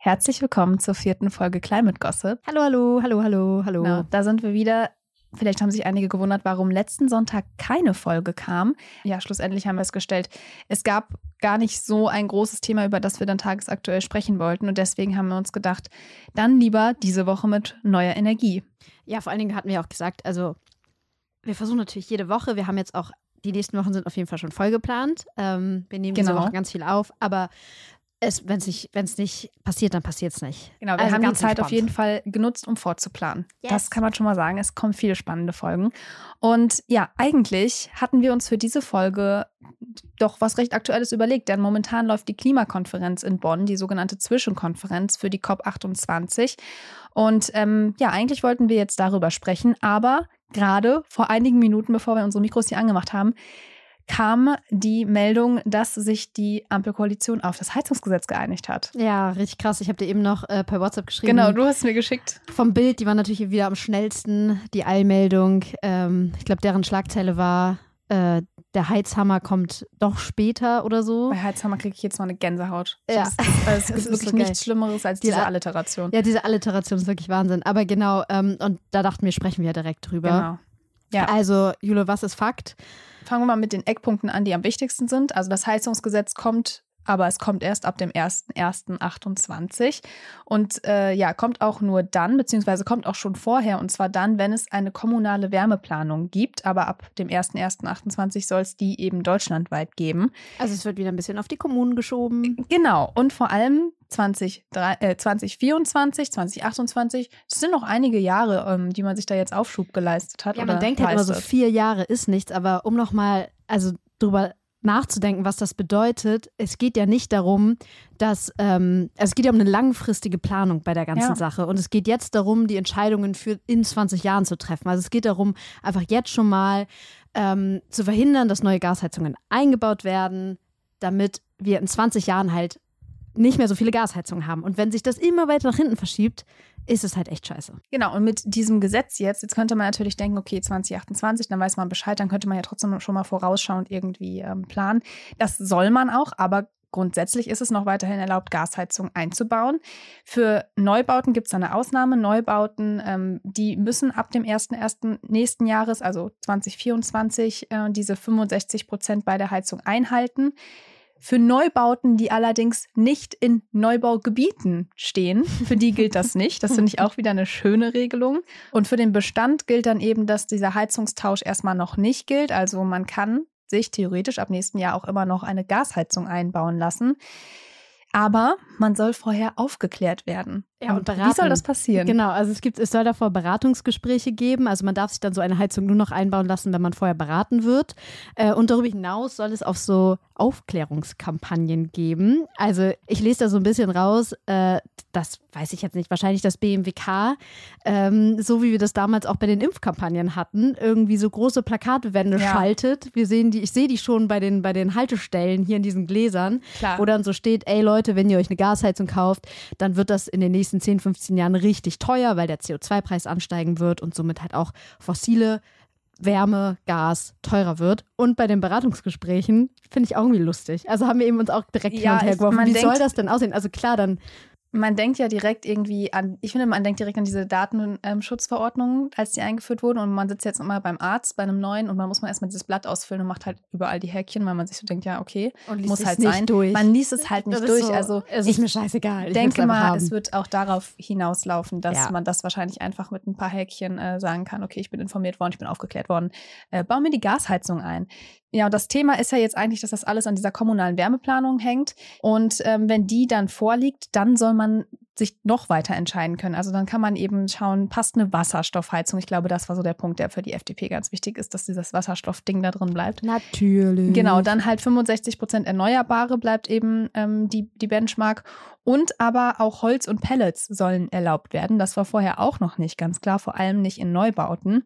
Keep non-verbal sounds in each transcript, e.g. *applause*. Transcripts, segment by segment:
Herzlich willkommen zur vierten Folge Climate Gossip. Hallo, hallo, hallo, hallo, hallo. Genau, da sind wir wieder. Vielleicht haben sich einige gewundert, warum letzten Sonntag keine Folge kam. Ja, schlussendlich haben wir es gestellt. Es gab gar nicht so ein großes Thema, über das wir dann tagesaktuell sprechen wollten. Und deswegen haben wir uns gedacht, dann lieber diese Woche mit neuer Energie. Ja, vor allen Dingen hatten wir auch gesagt, also wir versuchen natürlich jede Woche. Wir haben jetzt auch, die nächsten Wochen sind auf jeden Fall schon voll geplant. Ähm, wir nehmen Genau. diese Woche ganz viel auf, aber wenn es nicht, wenn's nicht passiert, dann passiert es nicht. Genau, wir Also haben die Zeit entspannt. auf jeden Fall genutzt, um vorzuplanen. Yes. Das kann man schon mal sagen. Es kommen viele spannende Folgen. Und ja, eigentlich hatten wir uns für diese Folge doch was recht Aktuelles überlegt, denn momentan läuft die Klimakonferenz in Bonn, die sogenannte Zwischenkonferenz für die COP28. Und ähm, ja, eigentlich wollten wir jetzt darüber sprechen, aber gerade vor einigen Minuten, bevor wir unsere Mikros hier angemacht haben, kam die Meldung, dass sich die Ampelkoalition auf das Heizungsgesetz geeinigt hat. Ja, richtig krass. Ich habe dir eben noch äh, per WhatsApp geschrieben. Genau, du hast mir geschickt. Vom Bild, die war natürlich wieder am schnellsten, die Eilmeldung. Ähm, ich glaube, deren Schlagzeile war, äh, der Heizhammer kommt doch später oder so. Bei Heizhammer kriege ich jetzt mal eine Gänsehaut. Ja. Das, *laughs* es Das gibt ist wirklich so nichts Schlimmeres als Diese Alliteration. Ja, diese Alliteration ist wirklich Wahnsinn. Aber genau, ähm, und da dachten wir, sprechen wir ja direkt drüber. Genau. Ja. Also, Jule, was ist Fakt? Fangen wir mal mit den Eckpunkten an, die am wichtigsten sind. Also das Heizungsgesetz kommt, aber es kommt erst ab dem 1.1.28 und äh, ja, kommt auch nur dann, beziehungsweise kommt auch schon vorher und zwar dann, wenn es eine kommunale Wärmeplanung gibt, aber ab dem 1.1.28 soll es die eben deutschlandweit geben. Also, es wird wieder ein bisschen auf die Kommunen geschoben. Genau, und vor allem 20, äh, 2024, 2028, das sind noch einige Jahre, ähm, die man sich da jetzt Aufschub geleistet hat. Ja, man denkt halt immer so, vier Jahre ist nichts, aber um nochmal, also drüber nachzudenken, was das bedeutet, es geht ja nicht darum, dass, ähm, also es geht ja um eine langfristige Planung bei der ganzen Ja. Sache und es geht jetzt darum, die Entscheidungen für in 20 Jahren zu treffen. Also es geht darum, einfach jetzt schon mal ähm, zu verhindern, dass neue Gasheizungen eingebaut werden, damit wir in 20 Jahren halt nicht mehr so viele Gasheizungen haben. Und wenn sich das immer weiter nach hinten verschiebt, ist es halt echt scheiße. Genau, und mit diesem Gesetz jetzt, jetzt könnte man natürlich denken, okay, 2028, dann weiß man Bescheid, dann könnte man ja trotzdem schon mal vorausschauend irgendwie ähm, planen. Das soll man auch, aber grundsätzlich ist es noch weiterhin erlaubt, Gasheizung einzubauen. Für Neubauten gibt es eine Ausnahme. Neubauten, ähm, die müssen ab dem 1.1. nächsten Jahres, also 2024, äh, diese 65 Prozent bei der Heizung einhalten. Für Neubauten, die allerdings nicht in Neubaugebieten stehen, für die gilt das nicht. Das finde ich auch wieder eine schöne Regelung. Und für den Bestand gilt dann eben, dass dieser Heizungstausch erstmal noch nicht gilt. Also man kann sich theoretisch ab nächsten Jahr auch immer noch eine Gasheizung einbauen lassen. Aber man soll vorher aufgeklärt werden. Ja, und Wie beraten. soll das passieren? Genau, also es gibt, es soll davor Beratungsgespräche geben. Also man darf sich dann so eine Heizung nur noch einbauen lassen, wenn man vorher beraten wird. Äh, und darüber hinaus soll es auch so Aufklärungskampagnen geben. Also ich lese da so ein bisschen raus, äh, das weiß ich jetzt nicht, wahrscheinlich das BMWK, ähm, so wie wir das damals auch bei den Impfkampagnen hatten, irgendwie so große Plakatwände Ja. schaltet. Wir sehen die, ich sehe die schon bei den, bei den Haltestellen hier in diesen Gläsern, Klar. wo dann so steht, ey Leute, wenn ihr euch eine Gasheizung kauft, dann wird das in den nächsten 10, 15 Jahren richtig teuer, weil der CO2-Preis ansteigen wird und somit halt auch fossile Wärme, Gas teurer wird. Und bei den Beratungsgesprächen finde ich auch irgendwie lustig. Also haben wir eben uns auch direkt hin Ja, und her geworfen. Wie denkt- soll das denn aussehen? Also klar, dann Man denkt ja direkt irgendwie an, ich finde, man denkt direkt an diese Datenschutzverordnungen, als die eingeführt wurden. Und man sitzt jetzt immer beim Arzt, bei einem neuen, und man muss mal erstmal dieses Blatt ausfüllen und macht halt überall die Häkchen, weil man sich so denkt, ja, okay, und muss halt sein. durch. Man liest es halt nicht durch. So, also es ich ist mir scheißegal. Ich denke mal, haben. es wird auch darauf hinauslaufen, dass Ja. man das wahrscheinlich einfach mit ein paar Häkchen äh, sagen kann, okay, ich bin informiert worden, ich bin aufgeklärt worden, äh, bau mir die Gasheizung ein. Ja, und das Thema ist ja jetzt eigentlich, dass das alles an dieser kommunalen Wärmeplanung hängt. Und ähm, wenn die dann vorliegt, dann soll man sich noch weiter entscheiden können. Also dann kann man eben schauen, passt eine Wasserstoffheizung. Ich glaube, das war so der Punkt, der für die FDP ganz wichtig ist, dass dieses Wasserstoffding da drin bleibt. Natürlich. Genau, dann halt 65 Prozent Erneuerbare bleibt eben ähm, die, die Benchmark. Und aber auch Holz und Pellets sollen erlaubt werden. Das war vorher auch noch nicht ganz klar, vor allem nicht in Neubauten.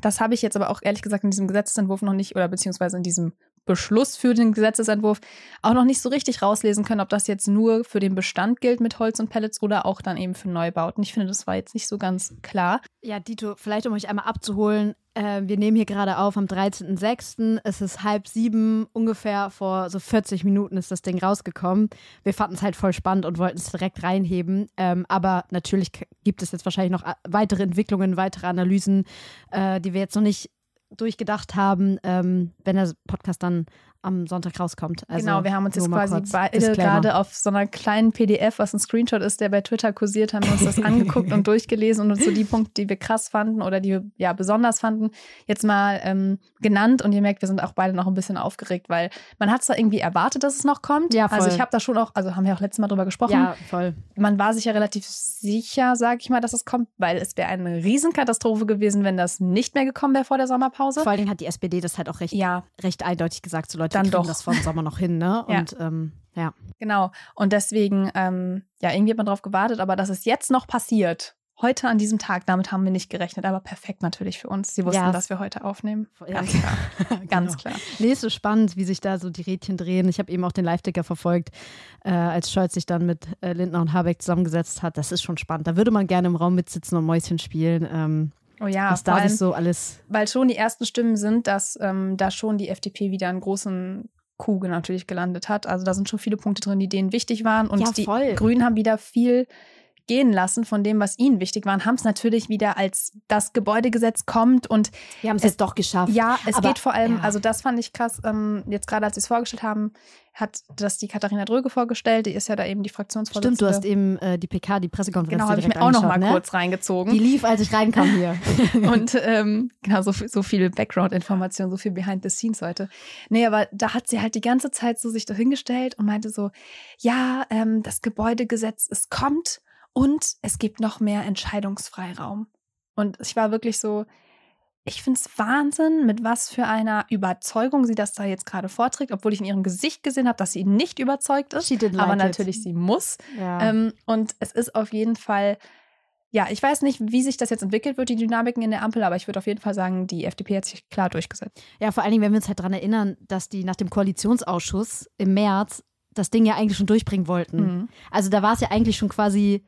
Das habe ich jetzt aber auch ehrlich gesagt in diesem Gesetzentwurf noch nicht oder beziehungsweise in diesem Beschluss für den Gesetzesentwurf auch noch nicht so richtig rauslesen können, ob das jetzt nur für den Bestand gilt mit Holz und Pellets oder auch dann eben für Neubauten. Ich finde, das war jetzt nicht so ganz klar. Ja, Dito, vielleicht um euch einmal abzuholen, äh, wir nehmen hier gerade auf am 13.06. Es ist halb sieben, ungefähr vor so 40 Minuten ist das Ding rausgekommen. Wir fanden es halt voll spannend und wollten es direkt reinheben. Ähm, aber natürlich gibt es jetzt wahrscheinlich noch äh, weitere Entwicklungen, weitere Analysen, äh, die wir jetzt noch nicht durchgedacht haben, ähm, wenn der Podcast dann am Sonntag rauskommt. Also genau, wir haben uns jetzt quasi beide gerade auf so einer kleinen PDF, was ein Screenshot ist, der bei Twitter kursiert, haben wir uns das *laughs* angeguckt und durchgelesen und uns so die Punkte, die wir krass fanden oder die wir ja besonders fanden, jetzt mal ähm, genannt. Und ihr merkt, wir sind auch beide noch ein bisschen aufgeregt, weil man hat zwar irgendwie erwartet, dass es noch kommt. Ja, voll. Also ich habe da schon auch, also haben wir auch letztes Mal drüber gesprochen. Ja, voll. Man war sich ja relativ sicher, sage ich mal, dass es kommt, weil es wäre eine Riesenkatastrophe gewesen, wenn das nicht mehr gekommen wäre vor der Sommerpause. Vor allen Dingen hat die SPD das halt auch recht, ja. recht eindeutig gesagt, so Leute, dann doch das vor dem Sommer noch hin, ne? Und ja. Ähm, ja. Genau. Und deswegen, ähm, ja, irgendwie hat man drauf gewartet, aber dass es jetzt noch passiert, heute an diesem Tag, damit haben wir nicht gerechnet, aber perfekt natürlich für uns. Sie wussten, ja. dass wir heute aufnehmen. Ganz ja. klar. *laughs* *laughs* Ganz genau. klar. Nee, ist so spannend, wie sich da so die Rädchen drehen. Ich habe eben auch den Live-Ticker verfolgt, äh, als Scholz sich dann mit äh, Lindner und Habeck zusammengesetzt hat. Das ist schon spannend. Da würde man gerne im Raum mitsitzen und Mäuschen spielen. Ähm, Oh ja, was da allem, so alles. Weil schon die ersten Stimmen sind, dass ähm, da schon die FDP wieder einen großen Coup natürlich gelandet hat. Also da sind schon viele Punkte drin, die denen wichtig waren. Und ja, die Grünen haben wieder viel gehen lassen von dem, was ihnen wichtig war, und haben es natürlich wieder als das Gebäudegesetz kommt und wir haben es jetzt doch geschafft. Ja, es Aber, geht vor allem, ja. also das fand ich krass, ähm, jetzt gerade als sie es vorgestellt haben, hat das die Katharina Dröge vorgestellt, die ist ja da eben die Fraktionsvorsitzende. Stimmt, du hast eben äh, die PK, die Pressekonferenz Genau, habe ich mir auch noch mal ne? kurz reingezogen. Die lief, als ich reinkam hier. *laughs* und ähm, genau, so, so viel Background-Information, so viel Behind the Scenes heute. Nee, aber da hat sie halt die ganze Zeit so sich dahingestellt und meinte so, ja, ähm, das Gebäudegesetz, es kommt und es gibt noch mehr Entscheidungsfreiraum. Und ich war wirklich so, ich finde es Wahnsinn, mit was für einer Überzeugung sie das da jetzt gerade vorträgt, obwohl ich in ihrem Gesicht gesehen habe, dass sie nicht überzeugt ist. Like aber natürlich, it. sie muss. Ja. Ähm, und es ist auf jeden Fall, ja, ich weiß nicht, wie sich das jetzt entwickelt wird, die Dynamiken in der Ampel, aber ich würde auf jeden Fall sagen, die FDP hat sich klar durchgesetzt. Ja, vor allen Dingen, wenn wir uns halt daran erinnern, dass die nach dem Koalitionsausschuss im März das Ding ja eigentlich schon durchbringen wollten. Mhm. Also da war es ja eigentlich schon quasi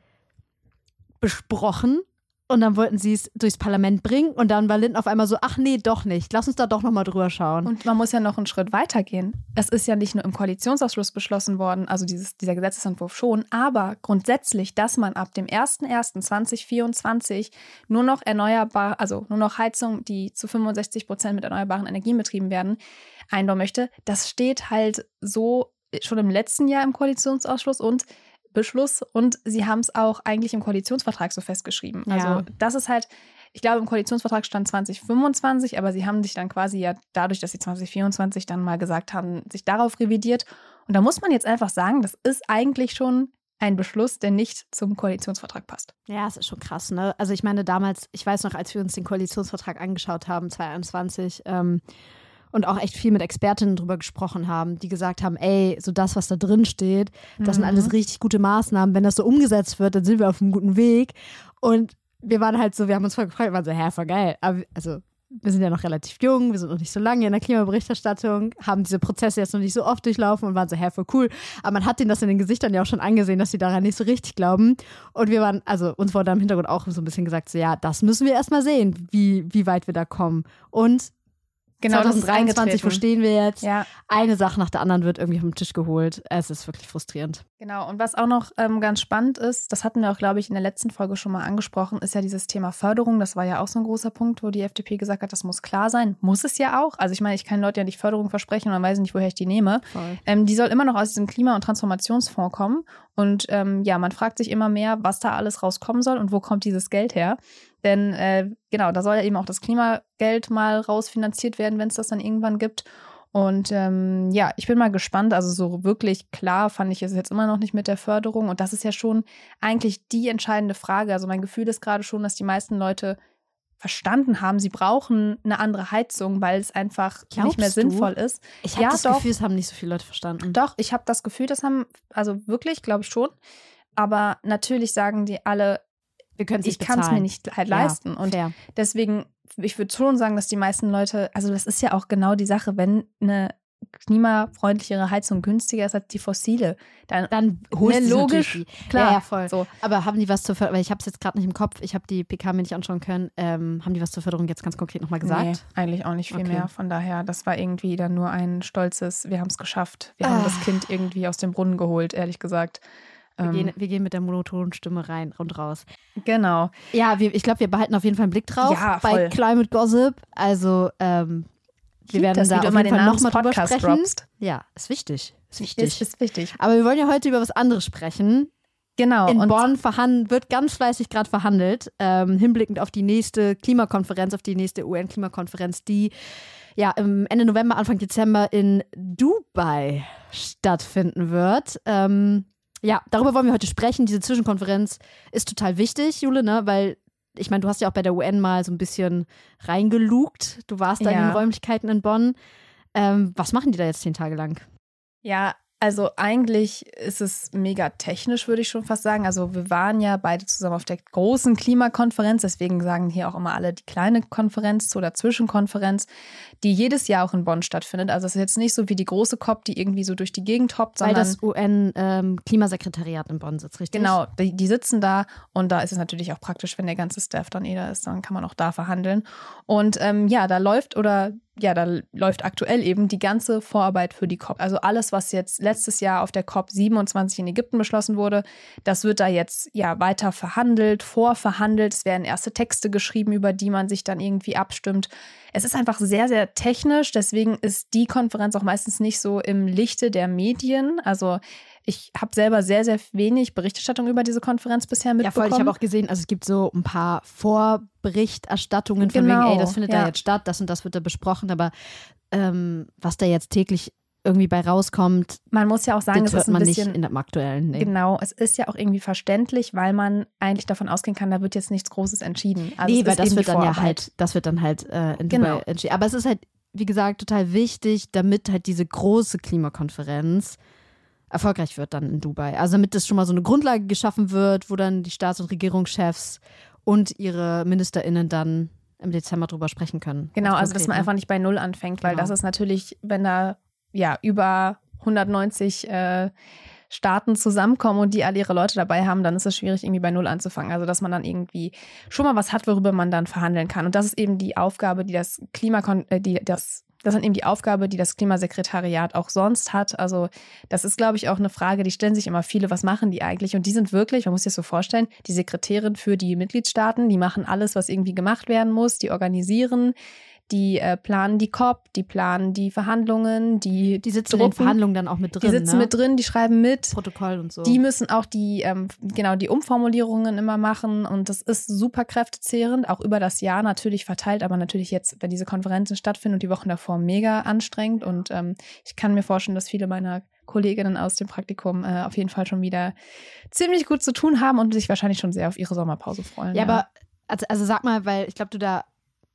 besprochen und dann wollten sie es durchs Parlament bringen und dann war Linden auf einmal so, ach nee, doch nicht. Lass uns da doch nochmal drüber schauen. Und man muss ja noch einen Schritt weiter gehen. Es ist ja nicht nur im Koalitionsausschuss beschlossen worden, also dieses, dieser Gesetzesentwurf schon, aber grundsätzlich, dass man ab dem 01.01.2024 nur noch erneuerbar, also nur noch Heizung, die zu 65 Prozent mit erneuerbaren Energien betrieben werden, einbauen möchte. Das steht halt so schon im letzten Jahr im Koalitionsausschuss und Beschluss und sie haben es auch eigentlich im Koalitionsvertrag so festgeschrieben. Ja. Also das ist halt, ich glaube, im Koalitionsvertrag stand 2025, aber sie haben sich dann quasi ja dadurch, dass sie 2024 dann mal gesagt haben, sich darauf revidiert. Und da muss man jetzt einfach sagen, das ist eigentlich schon ein Beschluss, der nicht zum Koalitionsvertrag passt. Ja, es ist schon krass, ne? Also ich meine, damals, ich weiß noch, als wir uns den Koalitionsvertrag angeschaut haben, 2021, ähm, und auch echt viel mit Expertinnen drüber gesprochen haben, die gesagt haben, ey, so das, was da drin steht, das mhm. sind alles richtig gute Maßnahmen. Wenn das so umgesetzt wird, dann sind wir auf einem guten Weg. Und wir waren halt so, wir haben uns voll gefreut, wir waren so, hä, voll geil. Aber also wir sind ja noch relativ jung, wir sind noch nicht so lange in der Klimaberichterstattung, haben diese Prozesse jetzt noch nicht so oft durchlaufen und waren so, hä, voll cool. Aber man hat denen das in den Gesichtern ja auch schon angesehen, dass sie daran nicht so richtig glauben. Und wir waren, also uns wurde im Hintergrund auch so ein bisschen gesagt, so ja, das müssen wir erstmal sehen, wie, wie weit wir da kommen. Und Genau, 2023, wo stehen wir jetzt? Ja. Eine Sache nach der anderen wird irgendwie vom Tisch geholt. Es ist wirklich frustrierend. Genau, und was auch noch ähm, ganz spannend ist, das hatten wir auch, glaube ich, in der letzten Folge schon mal angesprochen, ist ja dieses Thema Förderung. Das war ja auch so ein großer Punkt, wo die FDP gesagt hat, das muss klar sein. Muss es ja auch. Also ich meine, ich kann Leuten ja nicht Förderung versprechen und dann weiß ich nicht, woher ich die nehme. Ähm, die soll immer noch aus diesem Klima- und Transformationsfonds kommen. Und ähm, ja, man fragt sich immer mehr, was da alles rauskommen soll und wo kommt dieses Geld her. Denn äh, genau, da soll ja eben auch das Klimageld mal rausfinanziert werden, wenn es das dann irgendwann gibt. Und ähm, ja, ich bin mal gespannt. Also so wirklich klar fand ich es jetzt immer noch nicht mit der Förderung. Und das ist ja schon eigentlich die entscheidende Frage. Also mein Gefühl ist gerade schon, dass die meisten Leute verstanden haben, sie brauchen eine andere Heizung, weil es einfach Glaubst nicht mehr sinnvoll du? ist. Ich habe ja, das doch, Gefühl, es haben nicht so viele Leute verstanden. Doch, ich habe das Gefühl, das haben, also wirklich, glaube ich schon. Aber natürlich sagen die alle, wir können ich kann es mir nicht halt leisten. Ja, und fair. deswegen, ich würde schon sagen, dass die meisten Leute, also das ist ja auch genau die Sache, wenn eine klimafreundlichere Heizung günstiger ist als die fossile, dann, Dann holst Ne, du logisch, klar. Ja, ja, voll. So. Aber haben die was zur Förderung, weil ich habe es jetzt gerade nicht im Kopf, ich habe die PK mir nicht anschauen können, ähm, haben die was zur Förderung jetzt ganz konkret nochmal gesagt? Nee, eigentlich auch nicht viel Okay. mehr. Von daher, das war irgendwie dann nur ein stolzes, wir haben es geschafft. Wir haben Ah. das Kind irgendwie aus dem Brunnen geholt, ehrlich gesagt. Wir, Ähm, gehen, wir gehen mit der monotonen Stimme rein und raus. genau. Ja, wir, ich glaube, wir behalten auf jeden Fall einen Blick drauf Ja, bei. Climate Gossip. Also, ähm, wir werden das, da auf jeden den Fall nochmal drüber sprechen. droppst. Ja, ist wichtig. Ist wichtig. Ist, ist wichtig. Aber wir wollen ja heute über was anderes sprechen. Genau. In und Bonn wird ganz fleißig gerade verhandelt, ähm, hinblickend auf die nächste Klimakonferenz, auf die nächste UN-Klimakonferenz, die ja Ende November, Anfang Dezember in Dubai stattfinden wird. Ähm, ja, darüber wollen wir heute sprechen. Diese Zwischenkonferenz ist total wichtig, Jule, ne? weil ich meine, du hast ja auch bei der UN mal so ein bisschen reingelugt. Du warst da in Ja. den Räumlichkeiten in Bonn. Ähm, was machen die da jetzt zehn Tage lang? Ja, also eigentlich ist es mega technisch, würde ich schon fast sagen. Also wir waren ja beide zusammen auf der großen Klimakonferenz, deswegen sagen hier auch immer alle die kleine Konferenz oder Zwischenkonferenz, die jedes Jahr auch in Bonn stattfindet. Also es ist jetzt nicht so wie die große COP, die irgendwie so durch die Gegend hoppt, Weil sondern das UN-Klimasekretariat in Bonn sitzt, richtig? Genau, die, die sitzen da und da ist es natürlich auch praktisch, wenn der ganze Staff dann eh da ist, dann kann man auch da verhandeln. Und ähm, ja, da läuft oder ja, da läuft aktuell eben die ganze Vorarbeit für die COP. Also alles, was jetzt letztes Jahr auf der COP 27 in Ägypten beschlossen wurde, das wird da jetzt ja weiter verhandelt, vorverhandelt. Es werden erste Texte geschrieben, über die man sich dann irgendwie abstimmt. Es ist einfach sehr, sehr technisch. Deswegen ist die Konferenz auch meistens nicht so im Lichte der Medien. Also ich habe selber sehr, sehr wenig Berichterstattung über diese Konferenz bisher Ja, mitbekommen. voll. Ich habe auch gesehen, also es gibt so ein paar Vorberichterstattungen von Genau, wegen, ey, das findet ja. da jetzt statt, das und das wird da besprochen, aber ähm, was da jetzt täglich irgendwie bei rauskommt, man muss ja auch sagen, das hört ist ein man nicht bisschen in dem aktuellen. Nee. Genau, es ist ja auch irgendwie verständlich, weil man eigentlich davon ausgehen kann, da wird jetzt nichts Großes entschieden. Also nee, weil das wird dann ja halt, das wird dann halt äh, in Genau. Dubai entschieden. Aber es ist halt, wie gesagt, total wichtig, damit halt diese große Klimakonferenz erfolgreich wird dann in Dubai. Also damit das schon mal so eine Grundlage geschaffen wird, wo dann die Staats- und Regierungschefs und ihre MinisterInnen dann im Dezember drüber sprechen können. Genau, also dass man ne? einfach nicht bei Null anfängt, weil Genau. das ist natürlich, wenn da ja über 190 äh, Staaten zusammenkommen und die alle ihre Leute dabei haben, dann ist es schwierig, irgendwie bei Null anzufangen. Also dass man dann irgendwie schon mal was hat, worüber man dann verhandeln kann. Und das ist eben die Aufgabe, die das Klimakon äh, die das das ist eben die Aufgabe, die das Klimasekretariat auch sonst hat. Also das ist, glaube ich, auch eine Frage, die stellen sich immer viele, was machen die eigentlich? Und die sind wirklich, man muss sich das so vorstellen, die Sekretärin für die Mitgliedstaaten, die machen alles, was irgendwie gemacht werden muss, die organisieren, die äh, planen die COP, die planen die Verhandlungen, die, Die sitzen in den drucken, Verhandlungen dann auch mit drin. die sitzen ne? mit drin, die schreiben mit. Protokoll und so. Die müssen auch die, ähm, genau, die Umformulierungen immer machen und das ist super kräftezehrend, auch über das Jahr natürlich verteilt, aber natürlich jetzt, wenn diese Konferenzen stattfinden und die Wochen davor mega anstrengend und ähm, ich kann mir vorstellen, dass viele meiner Kolleginnen aus dem Praktikum äh, auf jeden Fall schon wieder ziemlich gut zu tun haben und sich wahrscheinlich schon sehr auf ihre Sommerpause freuen. ja, aber also, also sag mal, weil ich glaube, du da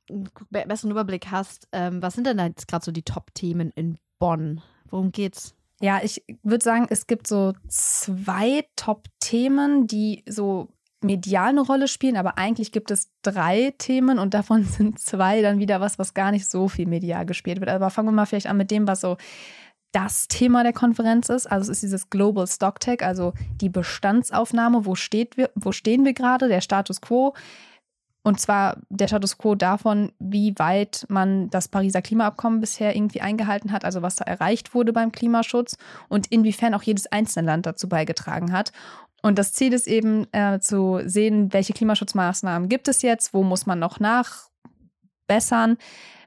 einen be- besseren Überblick hast, ähm, was sind denn da jetzt gerade so die Top-Themen in Bonn? Worum geht's? Ja, ich würde sagen, es gibt so zwei Top-Themen, die so medial eine Rolle spielen, aber eigentlich gibt es drei Themen und davon *laughs* sind zwei dann wieder was, was gar nicht so viel medial gespielt wird. Aber fangen wir mal vielleicht an mit dem, was so das Thema der Konferenz ist. Also es ist dieses Global Stocktake, also die Bestandsaufnahme, wo, steht wir, wo stehen wir gerade, der Status quo. Und zwar der Status quo davon, wie weit man das Pariser Klimaabkommen bisher irgendwie eingehalten hat, also was da erreicht wurde beim Klimaschutz und inwiefern auch jedes einzelne Land dazu beigetragen hat. Und das Ziel ist eben äh, zu sehen, welche Klimaschutzmaßnahmen gibt es jetzt, wo muss man noch nachbessern,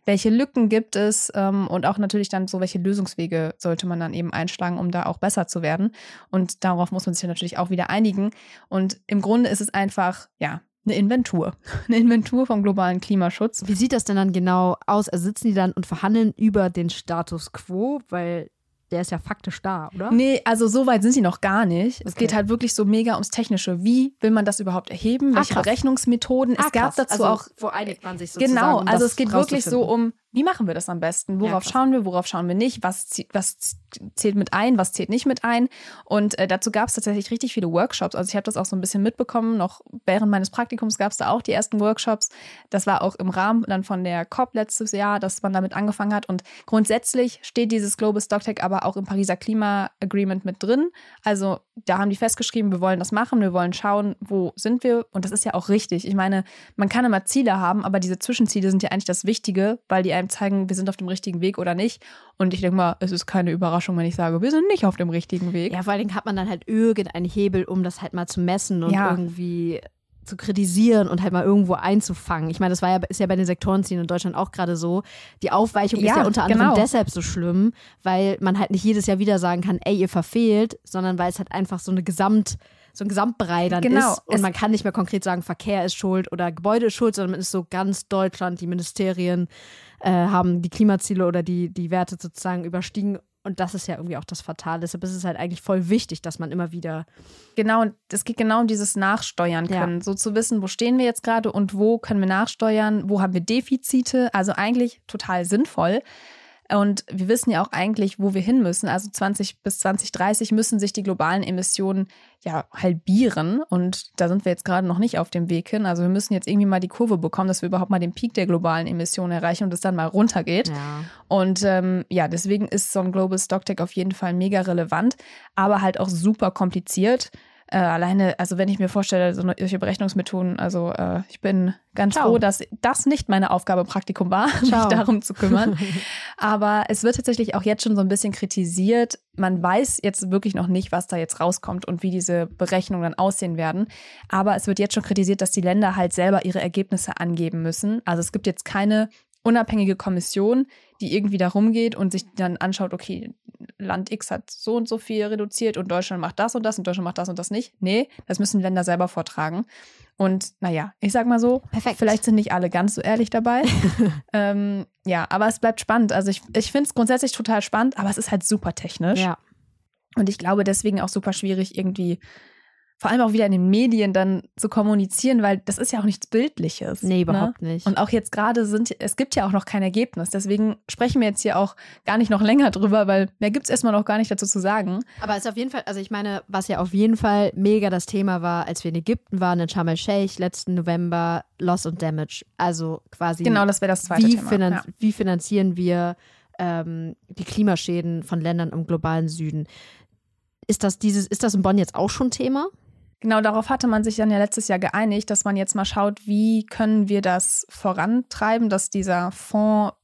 welche Lücken gibt es ähm, und auch natürlich dann so, welche Lösungswege sollte man dann eben einschlagen, um da auch besser zu werden. Und darauf muss man sich natürlich auch wieder einigen. Und im Grunde ist es einfach, ja, eine Inventur. *laughs* Eine Inventur vom globalen Klimaschutz. Wie sieht das denn dann genau aus? Also sitzen die dann und verhandeln über den Status quo, weil der ist ja faktisch da, oder? Nee, also so weit sind sie noch gar nicht. Es Okay. geht halt wirklich so mega ums Technische. Wie will man das überhaupt erheben? Ah, Welche krass. Berechnungsmethoden? Ah, es gab krass. dazu also, auch Wo einigt man sich sozusagen? Genau, um also es geht wirklich so um, wie machen wir das am besten? Worauf krass. schauen wir, worauf schauen wir nicht? Was, was zählt mit ein, was zählt nicht mit ein? Und äh, dazu gab es tatsächlich richtig viele Workshops. Also ich habe das auch so ein bisschen mitbekommen. Noch während meines Praktikums gab es da auch die ersten Workshops. Das war auch im Rahmen dann von der COP letztes Jahr, dass man damit angefangen hat. Und grundsätzlich steht dieses Global Stocktake aber auch im Pariser Klima Agreement mit drin. Also da haben die festgeschrieben, wir wollen das machen, wir wollen schauen, wo sind wir. Und das ist ja auch richtig. Ich meine, man kann immer Ziele haben, aber diese Zwischenziele sind ja eigentlich das Wichtige, weil die einem zeigen, wir sind auf dem richtigen Weg oder nicht. Und ich denke mal, es ist keine Überraschung, wenn ich sage, wir sind nicht auf dem richtigen Weg. Ja, vor allen Dingen hat man dann halt irgendeinen Hebel, um das halt mal zu messen und Ja. irgendwie zu kritisieren und halt mal irgendwo einzufangen. Ich meine, das war ja, ist ja bei den Sektorenzielen in Deutschland auch gerade so. Die Aufweichung ist Ja, ja unter anderem genau. deshalb so schlimm, weil man halt nicht jedes Jahr wieder sagen kann, ey, ihr verfehlt, sondern weil es halt einfach so eine Gesamt, so ein Gesamtbrei dann Genau. ist. Und Es- man kann nicht mehr konkret sagen, Verkehr ist schuld oder Gebäude ist schuld, sondern man ist so ganz Deutschland, die Ministerien äh, haben die Klimaziele oder die, die Werte sozusagen überstiegen. Und das ist ja irgendwie auch das Fatale. Deshalb ist es halt eigentlich voll wichtig, dass man immer wieder Genau, und es geht genau um dieses Nachsteuern Ja. können. So zu wissen, wo stehen wir jetzt gerade und wo können wir nachsteuern, wo haben wir Defizite. Also eigentlich total sinnvoll. Und wir wissen ja auch eigentlich, wo wir hin müssen. Also 20 bis 2030 müssen sich die globalen Emissionen ja halbieren. Und da sind wir jetzt gerade noch nicht auf dem Weg hin. Also wir müssen jetzt irgendwie mal die Kurve bekommen, dass wir überhaupt mal den Peak der globalen Emissionen erreichen und es dann mal runtergeht. Ja. Und ähm, ja, deswegen ist so ein Global Stocktake auf jeden Fall mega relevant, aber halt auch super kompliziert. Äh, alleine, also wenn ich mir vorstelle, so eine- solche Berechnungsmethoden, also äh, ich bin ganz Ciao. froh, dass das nicht meine Aufgabe im Praktikum war, *laughs* mich darum zu kümmern. *laughs* Aber es wird tatsächlich auch jetzt schon so ein bisschen kritisiert. Man weiß jetzt wirklich noch nicht, was da jetzt rauskommt und wie diese Berechnungen dann aussehen werden. Aber es wird jetzt schon kritisiert, dass die Länder halt selber ihre Ergebnisse angeben müssen. Also es gibt jetzt keine unabhängige Kommission, die irgendwie da rumgeht und sich dann anschaut, okay, Land X hat so und so viel reduziert und Deutschland macht das und das und Deutschland macht das und das nicht. Nee, das müssen Länder selber vortragen. Und naja, ich sag mal so, Perfekt. vielleicht sind nicht alle ganz so ehrlich dabei. *laughs* ähm, ja, aber es bleibt spannend. Also ich, ich finde es grundsätzlich total spannend, aber es ist halt super technisch. Ja. Und ich glaube deswegen auch super schwierig, irgendwie, vor allem auch wieder in den Medien dann zu kommunizieren, weil das ist ja auch nichts Bildliches. Nee, ne? überhaupt nicht. Und auch jetzt gerade sind, es gibt ja auch noch kein Ergebnis. Deswegen sprechen wir jetzt hier auch gar nicht noch länger drüber, weil mehr gibt es erstmal noch gar nicht dazu zu sagen. Aber es ist auf jeden Fall, also ich meine, was ja auf jeden Fall mega das Thema war, als wir in Ägypten waren, in Sharm el-Sheikh letzten November, Loss und Damage. Also quasi, Genau, das wäre das zweite wie, Thema. finan Ja. wie finanzieren wir ähm, die Klimaschäden von Ländern im globalen Süden? Ist das dieses, ist das in Bonn jetzt auch schon Thema? Genau, darauf hatte man sich dann ja letztes Jahr geeinigt, dass man jetzt mal schaut, wie können wir das vorantreiben, dass dieser Fonds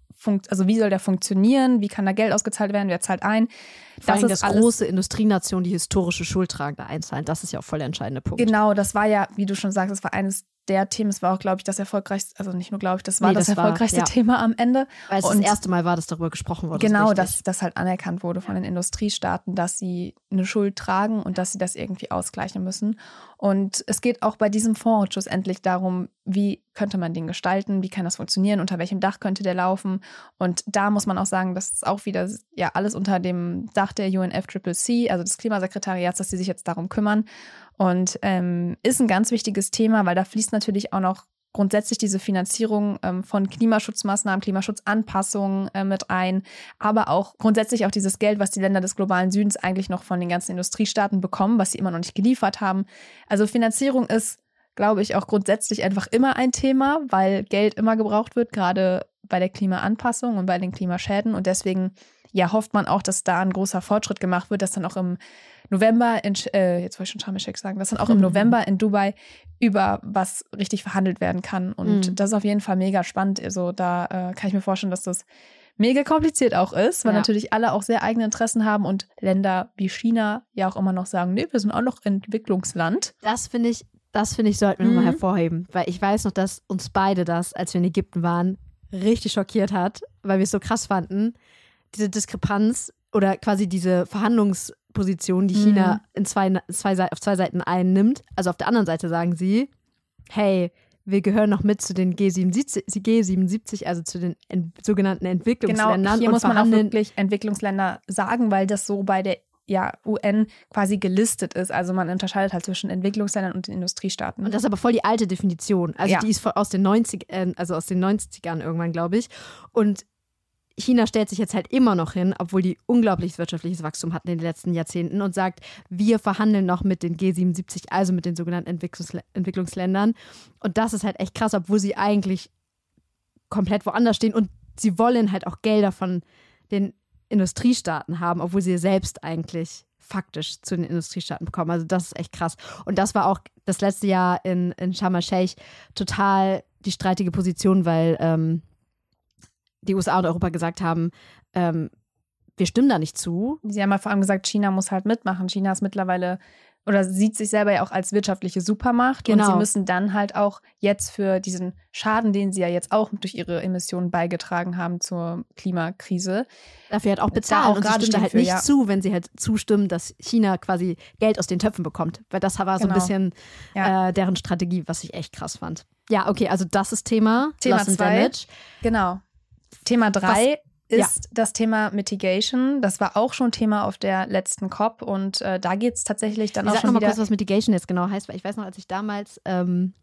also wie soll der funktionieren, wie kann da Geld ausgezahlt werden, wer zahlt ein. Vor allem, ist dass alles- große Industrienationen die historische Schuldtragende einzahlen. Das ist ja auch voll der entscheidende Punkt. Genau, das war ja, wie du schon sagst, das war eines der Themen, es war auch, glaube ich, das erfolgreichste, also nicht nur, glaube ich, das war Nee, das, das war- erfolgreichste ja. Thema am Ende. Weil es Und- das erste Mal war, dass darüber gesprochen wurde. Genau, dass das halt anerkannt wurde von den Industriestaaten, dass sie eine Schuld tragen und dass sie das irgendwie ausgleichen müssen. Und es geht auch bei diesem Fonds schlussendlich darum, wie könnte man den gestalten, wie kann das funktionieren, unter welchem Dach könnte der laufen. Und da muss man auch sagen, das ist auch wieder ja alles unter dem Dach der UNFCCC, also des Klimasekretariats, dass sie sich jetzt darum kümmern. Und ähm, ist ein ganz wichtiges Thema, weil da fließt natürlich auch noch grundsätzlich diese Finanzierung ähm, von Klimaschutzmaßnahmen, Klimaschutzanpassungen äh, mit ein, aber auch grundsätzlich auch dieses Geld, was die Länder des globalen Südens eigentlich noch von den ganzen Industriestaaten bekommen, was sie immer noch nicht geliefert haben. Also Finanzierung ist, glaube ich, auch grundsätzlich einfach immer ein Thema, weil Geld immer gebraucht wird, gerade bei der Klimaanpassung und bei den Klimaschäden. Und deswegen ja, hofft man auch, dass da ein großer Fortschritt gemacht wird, dass dann auch im November, in, äh, jetzt wollte ich schon Sharm sagen, dass dann auch im Mhm. November in Dubai über was richtig verhandelt werden kann. Und Mhm. das ist auf jeden Fall mega spannend. Also da äh, kann ich mir vorstellen, dass das mega kompliziert auch ist, weil Ja. natürlich alle auch sehr eigene Interessen haben und Länder wie China ja auch immer noch sagen, nee, wir sind auch noch Entwicklungsland. Das finde ich, das finde ich, sollten wir Mhm. nochmal hervorheben. Weil ich weiß noch, dass uns beide das, als wir in Ägypten waren, richtig schockiert hat, weil wir es so krass fanden. Diese Diskrepanz oder quasi diese Verhandlungsposition, die China Mhm. in zwei, zwei, auf zwei Seiten einnimmt. Also auf der anderen Seite sagen sie, hey, wir gehören noch mit zu den G77, G77 also zu den en sogenannten Genau, Entwicklungsländern. hier und muss man auch wirklich Entwicklungsländer sagen, weil das so bei der ja, UN quasi gelistet ist. Also man unterscheidet halt zwischen Entwicklungsländern und den Industriestaaten. Und das ist aber voll die alte Definition. Also Ja. die ist voll aus den 90 äh, also aus den 90ern irgendwann, glaube ich. Und China stellt sich jetzt halt immer noch hin, obwohl die unglaubliches wirtschaftliches Wachstum hatten in den letzten Jahrzehnten und sagt, wir verhandeln noch mit den G77, also mit den sogenannten Entwicklungsländern. Und das ist halt echt krass, obwohl sie eigentlich komplett woanders stehen und sie wollen halt auch Gelder von den Industriestaaten haben, obwohl sie selbst eigentlich faktisch zu den Industriestaaten bekommen. Also das ist echt krass. Und das war auch das letzte Jahr in, in Sharm el-Sheikh total die streitige Position, weil ähm, die USA und Europa gesagt haben, ähm, wir stimmen da nicht zu. Sie haben ja vor allem gesagt, China muss halt mitmachen. China ist mittlerweile oder sieht sich selber ja auch als wirtschaftliche Supermacht genau. und sie müssen dann halt auch jetzt für diesen Schaden, den sie ja jetzt auch durch ihre Emissionen beigetragen haben zur Klimakrise, dafür halt auch bezahlen auch und sie stimmen halt nicht ja. zu, wenn sie halt zustimmen, dass China quasi Geld aus den Töpfen bekommt, weil das war so genau. ein bisschen ja. äh, deren Strategie, was ich echt krass fand. Ja, okay, also das ist Thema. Thema zwei. Genau. Thema drei ist ja. das Thema Mitigation. Das war auch schon Thema auf der letzten COP und äh, da geht es tatsächlich dann ich auch schon noch mal wieder. kurz, was Mitigation jetzt genau heißt, weil ich weiß noch, als ich damals ähm,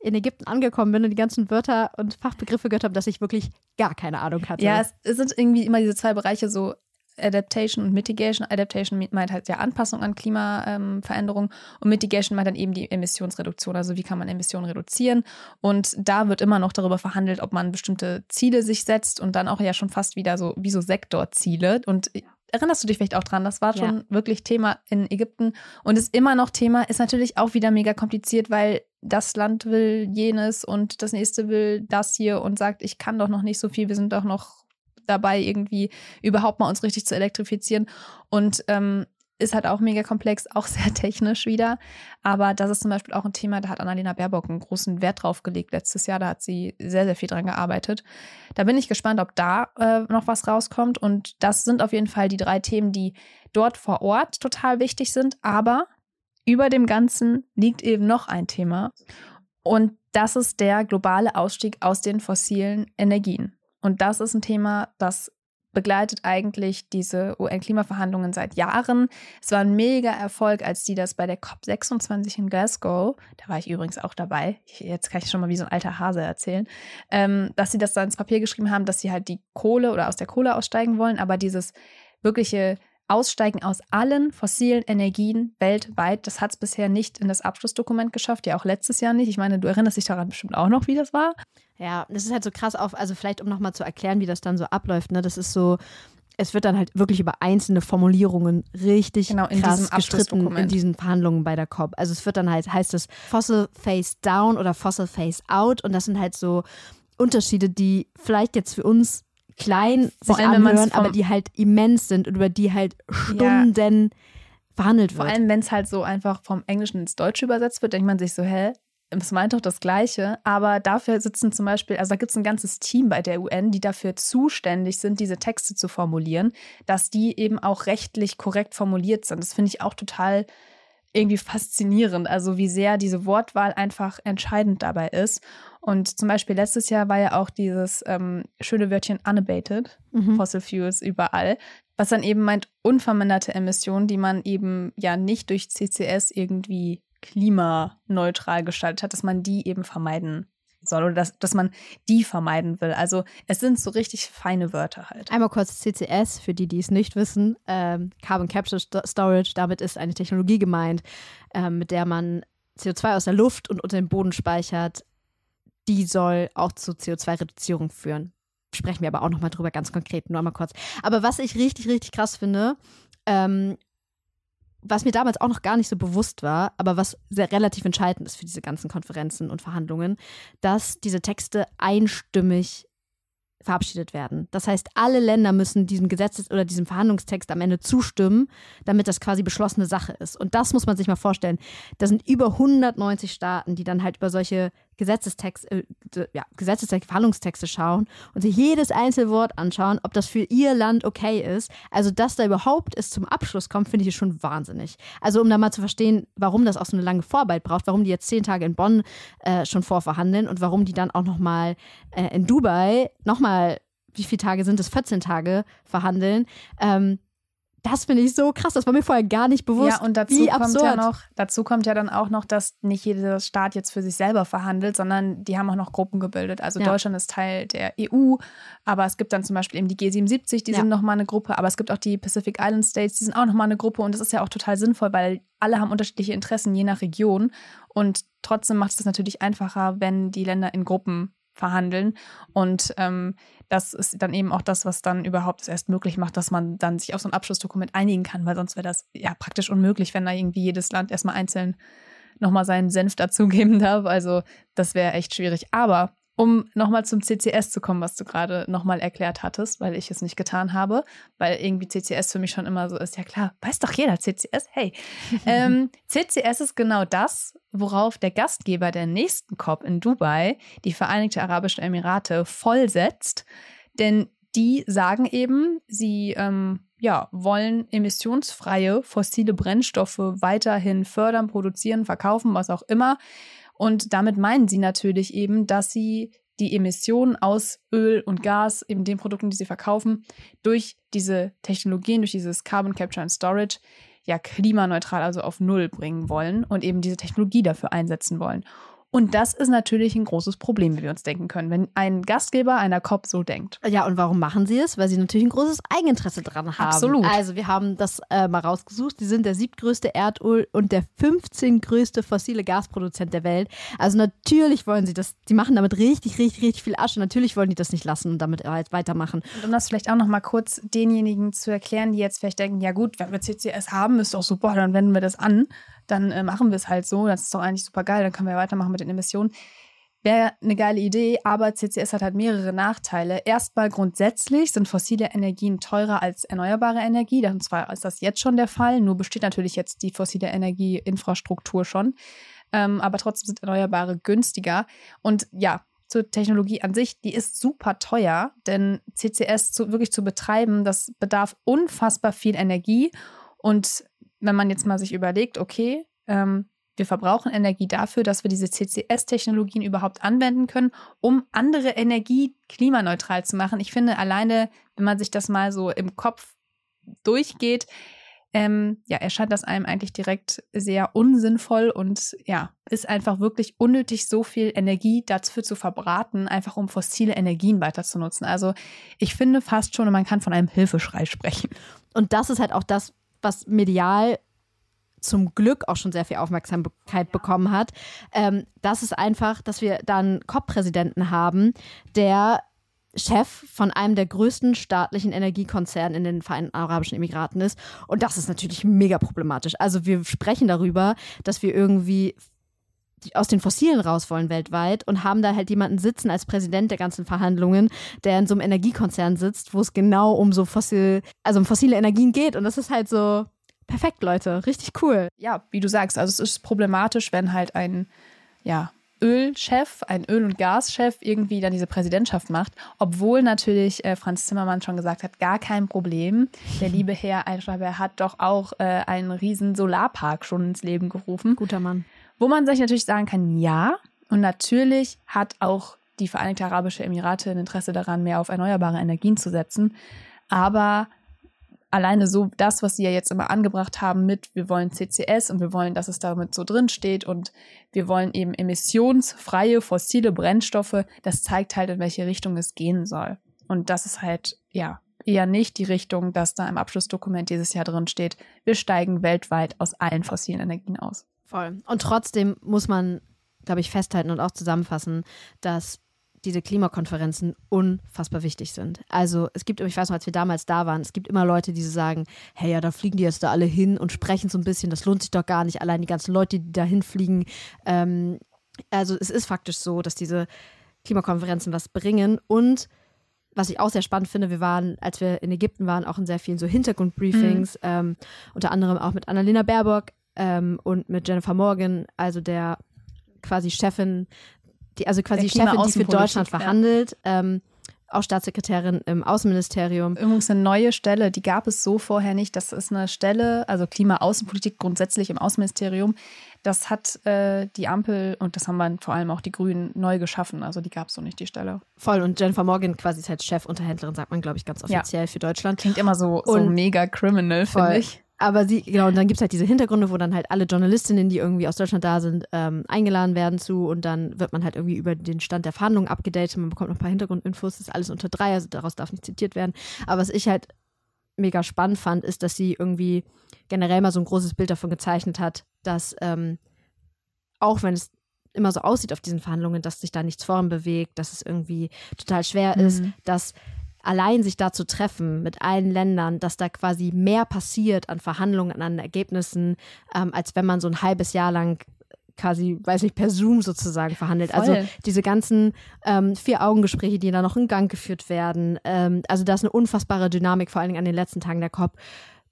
in Ägypten angekommen bin und die ganzen Wörter und Fachbegriffe gehört habe, dass ich wirklich gar keine Ahnung hatte. Ja, es sind irgendwie immer diese zwei Bereiche so Adaptation und Mitigation. Adaptation meint halt ja Anpassung an Klimaveränderung ähm, und Mitigation meint dann eben die Emissionsreduktion. Also wie kann man Emissionen reduzieren? Und da wird immer noch darüber verhandelt, ob man bestimmte Ziele sich setzt und dann auch ja schon fast wieder so wie so Sektorziele. Und erinnerst du dich vielleicht auch dran? Das war schon ja. wirklich Thema in Ägypten und ist immer noch Thema. Ist natürlich auch wieder mega kompliziert, weil das Land will jenes und das nächste will das hier und sagt, ich kann doch noch nicht so viel. Wir sind doch noch dabei, irgendwie überhaupt mal uns richtig zu elektrifizieren. Und ähm, ist halt auch mega komplex, *laughs* auch sehr technisch wieder. Aber das ist zum Beispiel auch ein Thema, da hat Annalena Baerbock einen großen Wert drauf gelegt letztes Jahr. Da hat sie sehr, sehr viel dran gearbeitet. Da bin ich gespannt, ob da äh, noch was rauskommt. Und das sind auf jeden Fall die drei Themen, die dort vor Ort total wichtig sind. Aber über dem Ganzen liegt eben noch ein Thema. Und das ist der globale Ausstieg aus den fossilen Energien. Und das ist ein Thema, das begleitet eigentlich diese UN-Klimaverhandlungen seit Jahren. Es war ein mega Erfolg, als die das bei der COP26 in Glasgow, da war ich übrigens auch dabei, jetzt kann ich schon mal wie so ein alter Hase erzählen, ähm, dass sie das da ins Papier geschrieben haben, dass sie halt die Kohle oder aus der Kohle aussteigen wollen, aber dieses wirkliche Aussteigen aus allen fossilen Energien weltweit, das hat es bisher nicht in das Abschlussdokument geschafft, ja auch letztes Jahr nicht. Ich meine, du erinnerst dich daran bestimmt auch noch, wie das war. Ja, das ist halt so krass auf, also vielleicht um nochmal zu erklären, wie das dann so abläuft, ne? Das ist so, es wird dann halt wirklich über einzelne Formulierungen richtig genau, in krass gestritten in diesen Verhandlungen bei der COP. Also es wird dann halt, heißt es Fossil Face Down oder Fossil Face Out und das sind halt so Unterschiede, die vielleicht jetzt für uns klein Vor sich allem, anhören, aber die halt immens sind und über die halt Stunden ja. verhandelt wird. Vor allem, wenn es halt so einfach vom Englischen ins Deutsche übersetzt wird, denkt man sich so, hä, es meint doch das Gleiche, aber dafür sitzen zum Beispiel, also da gibt es ein ganzes Team bei der UN, die dafür zuständig sind, diese Texte zu formulieren, dass die eben auch rechtlich korrekt formuliert sind. Das finde ich auch total irgendwie faszinierend, also wie sehr diese Wortwahl einfach entscheidend dabei ist. Und zum Beispiel letztes Jahr war ja auch dieses ähm, schöne Wörtchen unabated, mhm. Fossil Fuels überall, was dann eben meint unverminderte Emissionen, die man eben ja nicht durch CCS irgendwie klimaneutral gestaltet hat, dass man die eben vermeiden soll oder dass, dass man die vermeiden will. Also es sind so richtig feine Wörter halt. Einmal kurz CCS, für die, die es nicht wissen. Ähm, Carbon Capture Storage, damit ist eine Technologie gemeint, ähm, mit der man CO2 aus der Luft und unter dem Boden speichert. Die soll auch zu CO2-Reduzierung führen. Sprechen wir aber auch nochmal drüber, ganz konkret, nur einmal kurz. Aber was ich richtig, richtig krass finde, ähm, was mir damals auch noch gar nicht so bewusst war, aber was sehr relativ entscheidend ist für diese ganzen Konferenzen und Verhandlungen, dass diese Texte einstimmig verabschiedet werden. Das heißt, alle Länder müssen diesem Gesetzes- oder diesem Verhandlungstext am Ende zustimmen, damit das quasi beschlossene Sache ist. Und das muss man sich mal vorstellen. Da sind über 190 Staaten, die dann halt über solche Gesetzestext, äh, ja, Gesetzestext, Verhandlungstexte schauen und sich jedes Einzelwort anschauen, ob das für ihr Land okay ist. Also, dass da überhaupt es zum Abschluss kommt, finde ich schon wahnsinnig. Also, um da mal zu verstehen, warum das auch so eine lange Vorarbeit braucht, warum die jetzt zehn Tage in Bonn äh, schon vorverhandeln und warum die dann auch nochmal äh, in Dubai nochmal, wie viele Tage sind es? 14 Tage verhandeln. Ähm, Das finde ich so krass. Das war mir vorher gar nicht bewusst. Ja, und dazu Wie kommt absurd. ja noch, dazu kommt ja dann auch noch, dass nicht jeder Staat jetzt für sich selber verhandelt, sondern die haben auch noch Gruppen gebildet. Also Ja. Deutschland ist Teil der EU, aber es gibt dann zum Beispiel eben die G77, die Ja. sind nochmal eine Gruppe, aber es gibt auch die Pacific Island States, die sind auch nochmal eine Gruppe und das ist ja auch total sinnvoll, weil alle haben unterschiedliche Interessen je nach Region und trotzdem macht es das natürlich einfacher, wenn die Länder in Gruppen verhandeln und ähm, das ist dann eben auch das, was dann überhaupt erst möglich macht, dass man dann sich auf so ein Abschlussdokument einigen kann, weil sonst wäre das ja praktisch unmöglich, wenn da irgendwie jedes Land erstmal einzeln nochmal seinen Senf *laughs* dazugeben darf. Also das wäre echt schwierig. Aber um nochmal zum CCS zu kommen, was du gerade nochmal erklärt hattest, weil ich es nicht getan habe, weil irgendwie CCS für mich schon immer so ist, ja klar, weiß doch jeder CCS, hey. *laughs* ähm, CCS ist genau das, worauf der Gastgeber der nächsten COP in Dubai, die Vereinigte Arabischen Emirate, vollsetzt. Denn die sagen eben, sie ähm, ja, wollen emissionsfreie fossile Brennstoffe weiterhin fördern, produzieren, verkaufen, was auch immer. Und damit meinen sie natürlich eben, dass sie die Emissionen aus Öl und Gas, eben den Produkten, die sie verkaufen, durch diese Technologien, durch dieses Carbon Capture and Storage, ja klimaneutral, also auf Null bringen wollen und eben diese Technologie dafür einsetzen wollen. Und das ist natürlich ein großes Problem, wie wir uns denken können, wenn ein Gastgeber einer COP so denkt. Ja, und warum machen sie es? Weil sie natürlich ein großes Eigeninteresse dran haben. Absolut. Also wir haben das äh, mal rausgesucht. Sie sind der siebtgrößte Erdöl- und der 15 größte fossile Gasproduzent der Welt. Also natürlich wollen sie das, die machen damit richtig, richtig, richtig viel Asche. Natürlich wollen die das nicht lassen und damit halt weitermachen. Und um das vielleicht auch noch mal kurz denjenigen zu erklären, die jetzt vielleicht denken, ja gut, wenn wir CCS haben, ist doch super, dann wenden wir das an, dann äh, machen wir es halt so, das ist doch eigentlich super geil, dann können wir weitermachen mit den Emissionen. Wäre eine geile Idee, aber CCS hat halt mehrere Nachteile. Erstmal grundsätzlich sind fossile Energien teurer als erneuerbare Energie. Und zwar ist das jetzt schon der Fall. Nur besteht natürlich jetzt die fossile Energieinfrastruktur schon. Ähm, aber trotzdem sind Erneuerbare günstiger. Und ja, zur Technologie an sich, die ist super teuer, denn CCS zu, wirklich zu betreiben, das bedarf unfassbar viel Energie. Und wenn man jetzt mal sich überlegt, okay, ähm, wir verbrauchen Energie dafür, dass wir diese CCS-Technologien überhaupt anwenden können, um andere Energie klimaneutral zu machen. Ich finde alleine, wenn man sich das mal so im Kopf durchgeht, ähm, ja, erscheint das einem eigentlich direkt sehr unsinnvoll und ja, ist einfach wirklich unnötig, so viel Energie dafür zu verbraten, einfach um fossile Energien weiter zu nutzen. Also ich finde fast schon, man kann von einem Hilfeschrei sprechen. Und das ist halt auch das, was medial zum Glück auch schon sehr viel Aufmerksamkeit bekommen hat. Ähm, das ist einfach, dass wir dann COP-Präsidenten haben, der Chef von einem der größten staatlichen Energiekonzerne in den Vereinten Arabischen Emiraten ist. Und das ist natürlich mega problematisch. Also wir sprechen darüber, dass wir irgendwie aus den Fossilen raus wollen weltweit und haben da halt jemanden sitzen als Präsident der ganzen Verhandlungen, der in so einem Energiekonzern sitzt, wo es genau um so fossil, also um fossile Energien geht. Und das ist halt so perfekt, Leute. Richtig cool. Ja, wie du sagst, also es ist problematisch, wenn halt ein, ja, Ölchef, ein Öl- und Gaschef irgendwie dann diese Präsidentschaft macht, obwohl natürlich äh, Franz Zimmermann schon gesagt hat, gar kein Problem. Der liebe Herr Einschreiber hat doch auch äh, einen riesen Solarpark schon ins Leben gerufen. Guter Mann. Wo man sich natürlich sagen kann, ja, und natürlich hat auch die Vereinigte Arabische Emirate ein Interesse daran, mehr auf erneuerbare Energien zu setzen. Aber alleine so das, was sie ja jetzt immer angebracht haben mit, wir wollen CCS und wir wollen, dass es damit so drin steht und wir wollen eben emissionsfreie fossile Brennstoffe, das zeigt halt, in welche Richtung es gehen soll. Und das ist halt, ja, eher nicht die Richtung, dass da im Abschlussdokument dieses Jahr drin steht, wir steigen weltweit aus allen fossilen Energien aus. Voll. Und trotzdem muss man, glaube ich, festhalten und auch zusammenfassen, dass diese Klimakonferenzen unfassbar wichtig sind. Also es gibt, ich weiß noch, als wir damals da waren, es gibt immer Leute, die so sagen, hey, ja, da fliegen die jetzt da alle hin und sprechen so ein bisschen, das lohnt sich doch gar nicht, allein die ganzen Leute, die da hinfliegen. Ähm, also es ist faktisch so, dass diese Klimakonferenzen was bringen und was ich auch sehr spannend finde, wir waren, als wir in Ägypten waren, auch in sehr vielen so Hintergrundbriefings, mhm. ähm, unter anderem auch mit Annalena Baerbock ähm, und mit Jennifer Morgan, also der quasi Chefin die, also quasi Chefin, die für Deutschland verhandelt, ja. ähm, auch Staatssekretärin im Außenministerium. Übrigens eine neue Stelle, die gab es so vorher nicht. Das ist eine Stelle, also Klima-Außenpolitik grundsätzlich im Außenministerium. Das hat äh, die Ampel und das haben wir vor allem auch die Grünen neu geschaffen. Also die gab es so nicht, die Stelle. Voll. Und Jennifer Morgan quasi ist halt Chefunterhändlerin, sagt man, glaube ich, ganz offiziell ja. für Deutschland. Klingt immer so, so mega criminal, finde ich. Aber sie, genau, und dann gibt es halt diese Hintergründe, wo dann halt alle Journalistinnen, die irgendwie aus Deutschland da sind, ähm, eingeladen werden zu und dann wird man halt irgendwie über den Stand der Verhandlungen abgedatet. Man bekommt noch ein paar Hintergrundinfos, das ist alles unter drei, also daraus darf nicht zitiert werden. Aber was ich halt mega spannend fand, ist, dass sie irgendwie generell mal so ein großes Bild davon gezeichnet hat, dass ähm, auch wenn es immer so aussieht auf diesen Verhandlungen, dass sich da nichts voran bewegt, dass es irgendwie total schwer mhm. ist, dass allein sich da zu treffen mit allen Ländern, dass da quasi mehr passiert an Verhandlungen, an Ergebnissen, ähm, als wenn man so ein halbes Jahr lang quasi, weiß nicht, per Zoom sozusagen verhandelt. Also Voll. Also diese ganzen ähm, Vier-Augen-Gespräche, die da noch in Gang geführt werden. Ähm, also da ist eine unfassbare Dynamik, vor allen Dingen an den letzten Tagen der COP.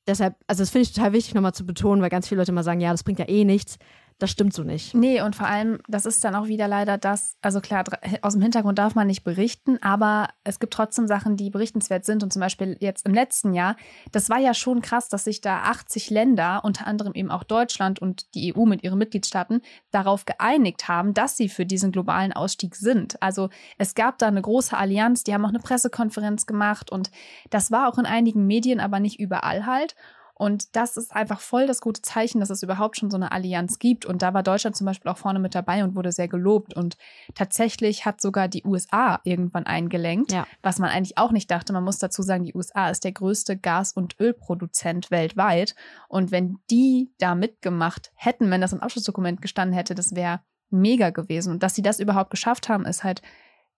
Deshalb, also das finde ich total wichtig nochmal zu betonen, weil ganz viele Leute immer sagen, ja, das bringt ja eh nichts das stimmt so nicht. Nee, und vor allem, das ist dann auch wieder leider das, also klar, aus dem Hintergrund darf man nicht berichten, aber es gibt trotzdem Sachen, die berichtenswert sind. Und zum Beispiel jetzt im letzten Jahr, das war ja schon krass, dass sich da 80 Länder, unter anderem eben auch Deutschland und die EU mit ihren Mitgliedstaaten, darauf geeinigt haben, dass sie für diesen globalen Ausstieg sind. Also es gab da eine große Allianz, die haben auch eine Pressekonferenz gemacht und das war auch in einigen Medien, aber nicht überall halt. Und das ist einfach voll das gute Zeichen, dass es überhaupt schon so eine Allianz gibt. Und da war Deutschland zum Beispiel auch vorne mit dabei und wurde sehr gelobt. Und tatsächlich hat sogar die USA irgendwann eingelenkt, ja. was man eigentlich auch nicht dachte. Man muss dazu sagen, die USA ist der größte Gas- und Ölproduzent weltweit. Und wenn die da mitgemacht hätten, wenn das im Abschlussdokument gestanden hätte, das wäre mega gewesen. Und dass sie das überhaupt geschafft haben, ist halt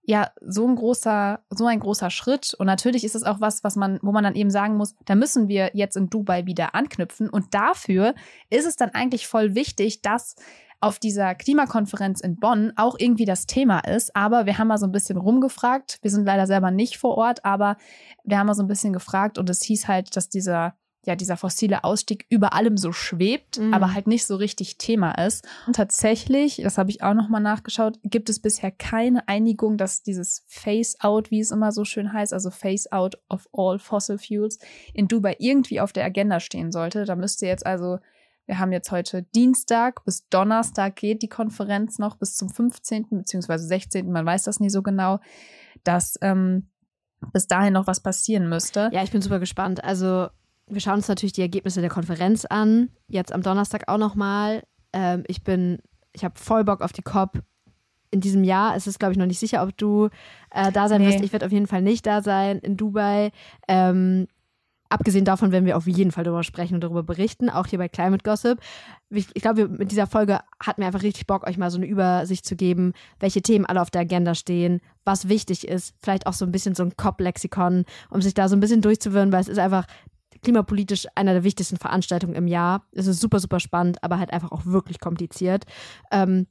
ja so ein großer, so ein großer Schritt. Und natürlich ist es auch was, was man, wo man dann eben sagen muss, da müssen wir jetzt in Dubai wieder anknüpfen. Und dafür ist es dann eigentlich voll wichtig, dass auf dieser Klimakonferenz in Bonn auch irgendwie das Thema ist. Aber wir haben mal so ein bisschen rumgefragt. Wir sind leider selber nicht vor Ort, aber wir haben mal so ein bisschen gefragt und es hieß halt, dass dieser ja, dieser fossile Ausstieg über allem so schwebt, mhm. aber halt nicht so richtig Thema ist. Und tatsächlich, das habe ich auch nochmal nachgeschaut, gibt es bisher keine Einigung, dass dieses Phase-out, wie es immer so schön heißt, also Phase-out of all fossil fuels, in Dubai irgendwie auf der Agenda stehen sollte. Da müsste jetzt also, wir haben jetzt heute Dienstag, bis Donnerstag geht die Konferenz noch, bis zum 15. beziehungsweise 16., man weiß das nie so genau, dass ähm, bis dahin noch was passieren müsste. Ja, ich bin super gespannt. Also wir schauen uns natürlich die Ergebnisse der Konferenz an. Jetzt am Donnerstag auch nochmal. Ähm, ich bin, ich habe voll Bock auf die COP. In diesem Jahr ist es, glaube ich, noch nicht sicher, ob du äh, da sein nee. wirst. Ich werde auf jeden Fall nicht da sein in Dubai. Ähm, abgesehen davon werden wir auf jeden Fall darüber sprechen und darüber berichten, auch hier bei Climate Gossip. Ich, ich glaube, mit dieser Folge hatten wir einfach richtig Bock, euch mal so eine Übersicht zu geben, welche Themen alle auf der Agenda stehen, was wichtig ist, vielleicht auch so ein bisschen so ein COP-Lexikon, um sich da so ein bisschen durchzuwirren, weil es ist einfach klimapolitisch einer der wichtigsten Veranstaltungen im Jahr. Es ist super, super spannend, aber halt einfach auch wirklich kompliziert. Ähm,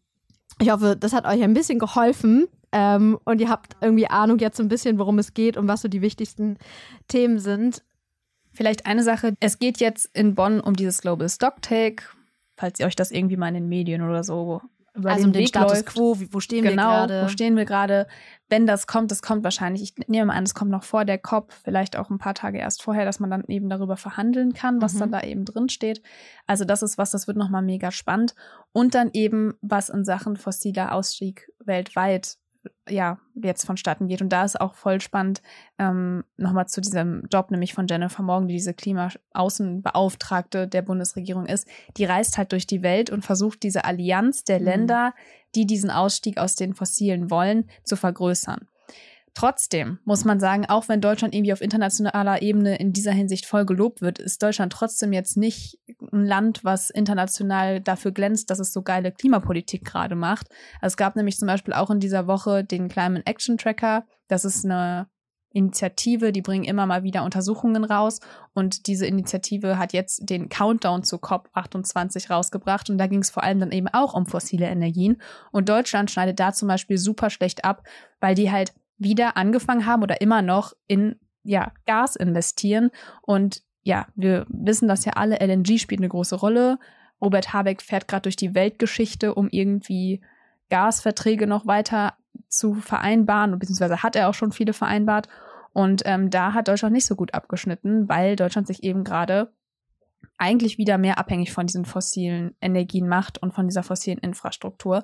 ich hoffe, das hat euch ein bisschen geholfen ähm, und ihr habt irgendwie Ahnung jetzt so ein bisschen, worum es geht und was so die wichtigsten Themen sind. Vielleicht eine Sache, es geht jetzt in Bonn um dieses Global Stocktake, falls ihr euch das irgendwie mal in den Medien oder so über also den, den Status läuft. quo, wo stehen genau, wir gerade? Wo stehen wir gerade? Wenn das kommt, das kommt wahrscheinlich, ich nehme mal an, es kommt noch vor der COP, vielleicht auch ein paar Tage erst vorher, dass man dann eben darüber verhandeln kann, was mhm. dann da eben drin steht. Also das ist was, das wird nochmal mega spannend. Und dann eben, was in Sachen fossiler Ausstieg weltweit ja, jetzt vonstatten geht. Und da ist auch voll spannend, ähm, nochmal zu diesem Job, nämlich von Jennifer Morgan, die diese Klimaaußenbeauftragte der Bundesregierung ist. Die reist halt durch die Welt und versucht, diese Allianz der mhm. Länder, die diesen Ausstieg aus den Fossilen wollen, zu vergrößern. Trotzdem muss man sagen, auch wenn Deutschland irgendwie auf internationaler Ebene in dieser Hinsicht voll gelobt wird, ist Deutschland trotzdem jetzt nicht ein Land, was international dafür glänzt, dass es so geile Klimapolitik gerade macht. Also es gab nämlich zum Beispiel auch in dieser Woche den Climate Action Tracker. Das ist eine Initiative, die bringen immer mal wieder Untersuchungen raus und diese Initiative hat jetzt den Countdown zu COP28 rausgebracht und da ging es vor allem dann eben auch um fossile Energien und Deutschland schneidet da zum Beispiel super schlecht ab, weil die halt wieder angefangen haben oder immer noch in ja, Gas investieren. Und ja, wir wissen das ja alle, LNG spielt eine große Rolle. Robert Habeck fährt gerade durch die Weltgeschichte, um irgendwie Gasverträge noch weiter zu vereinbaren, beziehungsweise hat er auch schon viele vereinbart. Und ähm, da hat Deutschland nicht so gut abgeschnitten, weil Deutschland sich eben gerade eigentlich wieder mehr abhängig von diesen fossilen Energien macht und von dieser fossilen Infrastruktur.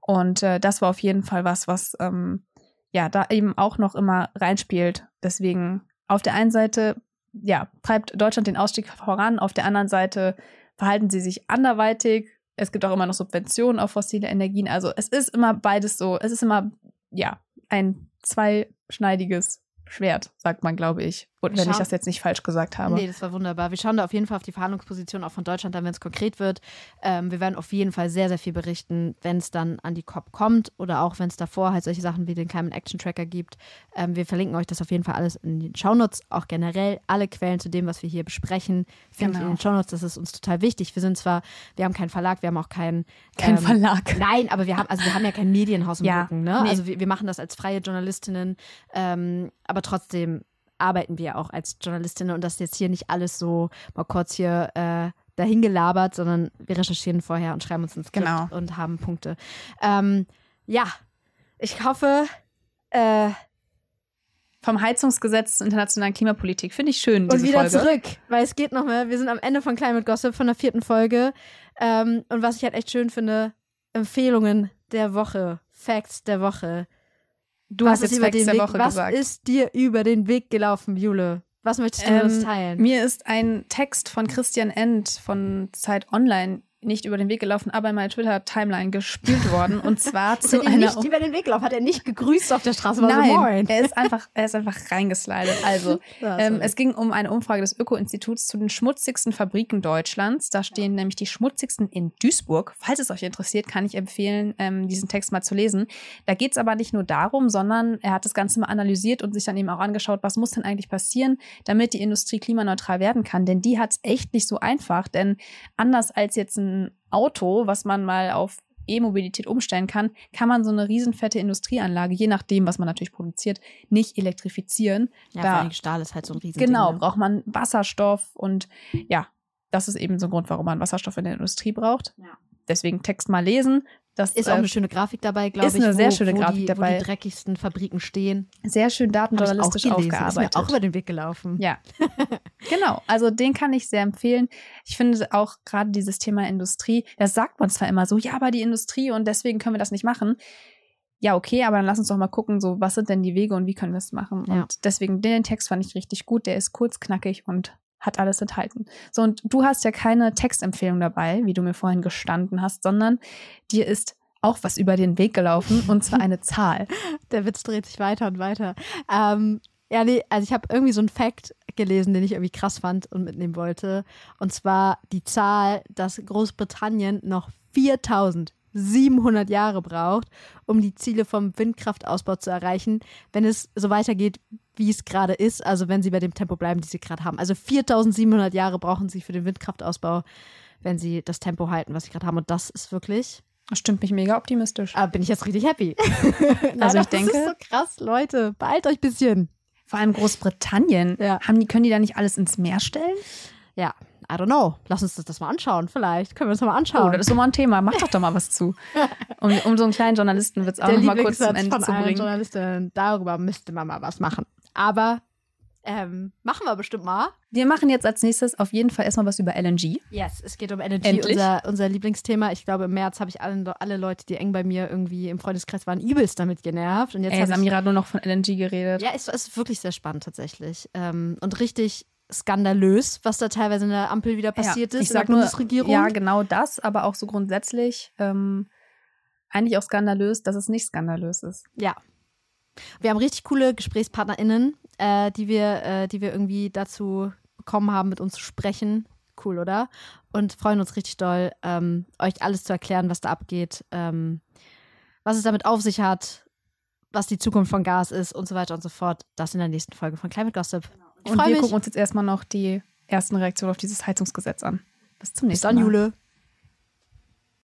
Und äh, das war auf jeden Fall was, was ähm, ja da eben auch noch immer reinspielt. Deswegen auf der einen Seite ja treibt Deutschland den Ausstieg voran, auf der anderen Seite verhalten sie sich anderweitig. Es gibt auch immer noch Subventionen auf fossile Energien. Also es ist immer beides so. Es ist immer ja ein zweischneidiges Schwert, sagt man, glaube ich. Und wenn ich das jetzt nicht falsch gesagt habe. Nee, das war wunderbar. Wir schauen da auf jeden Fall auf die Verhandlungsposition auch von Deutschland dann, wenn es konkret wird. Ähm, wir werden auf jeden Fall sehr, sehr viel berichten, wenn es dann an die COP kommt oder auch wenn es davor halt solche Sachen wie den Climate Action Tracker gibt. Ähm, wir verlinken euch das auf jeden Fall alles in den Shownotes. Auch generell alle Quellen zu dem, was wir hier besprechen, findet genau. in den Shownotes. Das ist uns total wichtig. Wir sind zwar, wir haben keinen Verlag, wir haben auch keinen. Kein ähm, Verlag. Nein, aber wir haben, also wir haben ja kein Medienhaus im ja, Rücken. Ne? Nee. Also wir, wir, machen das als freie Journalistinnen. Ähm, aber trotzdem arbeiten wir auch als Journalistinnen und das ist jetzt hier nicht alles so mal kurz hier äh, dahin gelabert, sondern wir recherchieren vorher und schreiben uns ins Skript genau. und haben Punkte. Ähm, ja, ich hoffe, äh, vom Heizungsgesetz zur internationalen Klimapolitik. Finde ich schön. und wieder Folge. zurück, weil es geht noch mehr. Wir sind am Ende von Climate Gossip von der vierten Folge. Ähm, und was ich halt echt schön finde, Empfehlungen der Woche, Facts der Woche. Du was hast jetzt Weg, Woche was gesagt. Was ist dir über den Weg gelaufen, Jule? Was möchtest du ähm, uns teilen? Mir ist ein Text von Christian End von Zeit Online nicht über den Weg gelaufen, aber in meiner Twitter-Timeline gespielt worden. Und *laughs* zwar zu einer. nicht über den Weg gelaufen, hat er nicht gegrüßt auf der Straße. Nein, so, Moin. er ist einfach, er ist einfach reingeslidet. *laughs* Also, ja, ähm, es ging um eine Umfrage des Öko-Instituts zu den schmutzigsten Fabriken Deutschlands. Da stehen ja. nämlich die schmutzigsten in Duisburg. Falls es euch interessiert, kann ich empfehlen, ähm, diesen Text mal zu lesen. Da geht es aber nicht nur darum, sondern er hat das Ganze mal analysiert und sich dann eben auch angeschaut, was muss denn eigentlich passieren, damit die Industrie klimaneutral werden kann. Denn die hat es echt nicht so einfach. Denn anders als jetzt ein Auto, was man mal auf E-Mobilität umstellen kann, kann man so eine riesenfette Industrieanlage, je nachdem, was man natürlich produziert, nicht elektrifizieren. Ja, da, vor allem Stahl ist halt so ein riesen Genau, ne? braucht man Wasserstoff und ja, das ist eben so ein Grund, warum man Wasserstoff in der Industrie braucht. Ja. Deswegen Text mal lesen, das ist auch eine schöne Grafik dabei, glaube ich. Ist eine sehr wo, schöne wo Grafik die, dabei. Wo die dreckigsten Fabriken stehen. Sehr schön datenjournalistisch aufgearbeitet. Ist mir auch über den Weg gelaufen. Ja, *laughs* genau. Also den kann ich sehr empfehlen. Ich finde auch gerade dieses Thema Industrie, das sagt man zwar immer so, ja, aber die Industrie und deswegen können wir das nicht machen. Ja, okay, aber dann lass uns doch mal gucken, so was sind denn die Wege und wie können wir es machen. Ja. Und deswegen den Text fand ich richtig gut. Der ist kurz, knackig und hat alles enthalten. So, und du hast ja keine Textempfehlung dabei, wie du mir vorhin gestanden hast, sondern dir ist auch was über den Weg gelaufen und zwar eine *laughs* Zahl. Der Witz dreht sich weiter und weiter. Ähm, ja, nee, also ich habe irgendwie so einen Fact gelesen, den ich irgendwie krass fand und mitnehmen wollte. Und zwar die Zahl, dass Großbritannien noch 4700 Jahre braucht, um die Ziele vom Windkraftausbau zu erreichen, wenn es so weitergeht, wie es gerade ist. Also wenn sie bei dem Tempo bleiben, die sie gerade haben. Also 4700 Jahre brauchen sie für den Windkraftausbau, wenn sie das Tempo halten, was sie gerade haben. Und das ist wirklich das stimmt mich mega optimistisch. Aber bin ich jetzt richtig happy. *laughs* also ich denke. Das ist so krass, Leute. Beeilt euch ein bisschen. Vor allem Großbritannien. Ja. Haben die, können die da nicht alles ins Meer stellen? Ja, I don't know. Lass uns das, das mal anschauen. Vielleicht können wir uns das mal anschauen. Oh, das ist so mal ein Thema. Mach doch doch mal was zu. *laughs* Um, um so einen kleinen Journalisten wird es auch Der noch mal kurz zum Ende von zu bringen. Journalistin, darüber müsste man mal was machen. Aber ähm, machen wir bestimmt mal. Wir machen jetzt als nächstes auf jeden Fall erstmal was über LNG. Yes, es geht um LNG, unser, unser Lieblingsthema. Ich glaube, im März habe ich alle, alle Leute, die eng bei mir irgendwie im Freundeskreis waren, übelst damit genervt. Und jetzt Ey, Samira hat nur noch von LNG geredet. Ja, es ist wirklich sehr spannend tatsächlich. Ähm, und richtig skandalös, was da teilweise in der Ampel wieder passiert ja, ist ich sag der Bundesregierung. ja, genau das, aber auch so grundsätzlich ähm, eigentlich auch skandalös, dass es nicht skandalös ist. Ja, wir haben richtig coole GesprächspartnerInnen, äh, die, wir, äh, die wir irgendwie dazu bekommen haben, mit uns zu sprechen. Cool, oder? Und freuen uns richtig doll, ähm, euch alles zu erklären, was da abgeht, ähm, was es damit auf sich hat, was die Zukunft von Gas ist und so weiter und so fort. Das in der nächsten Folge von Climate Gossip. Ich und wir mich. gucken uns jetzt erstmal noch die ersten Reaktionen auf dieses Heizungsgesetz an. Bis zum nächsten Bis dann, Mal. Jule.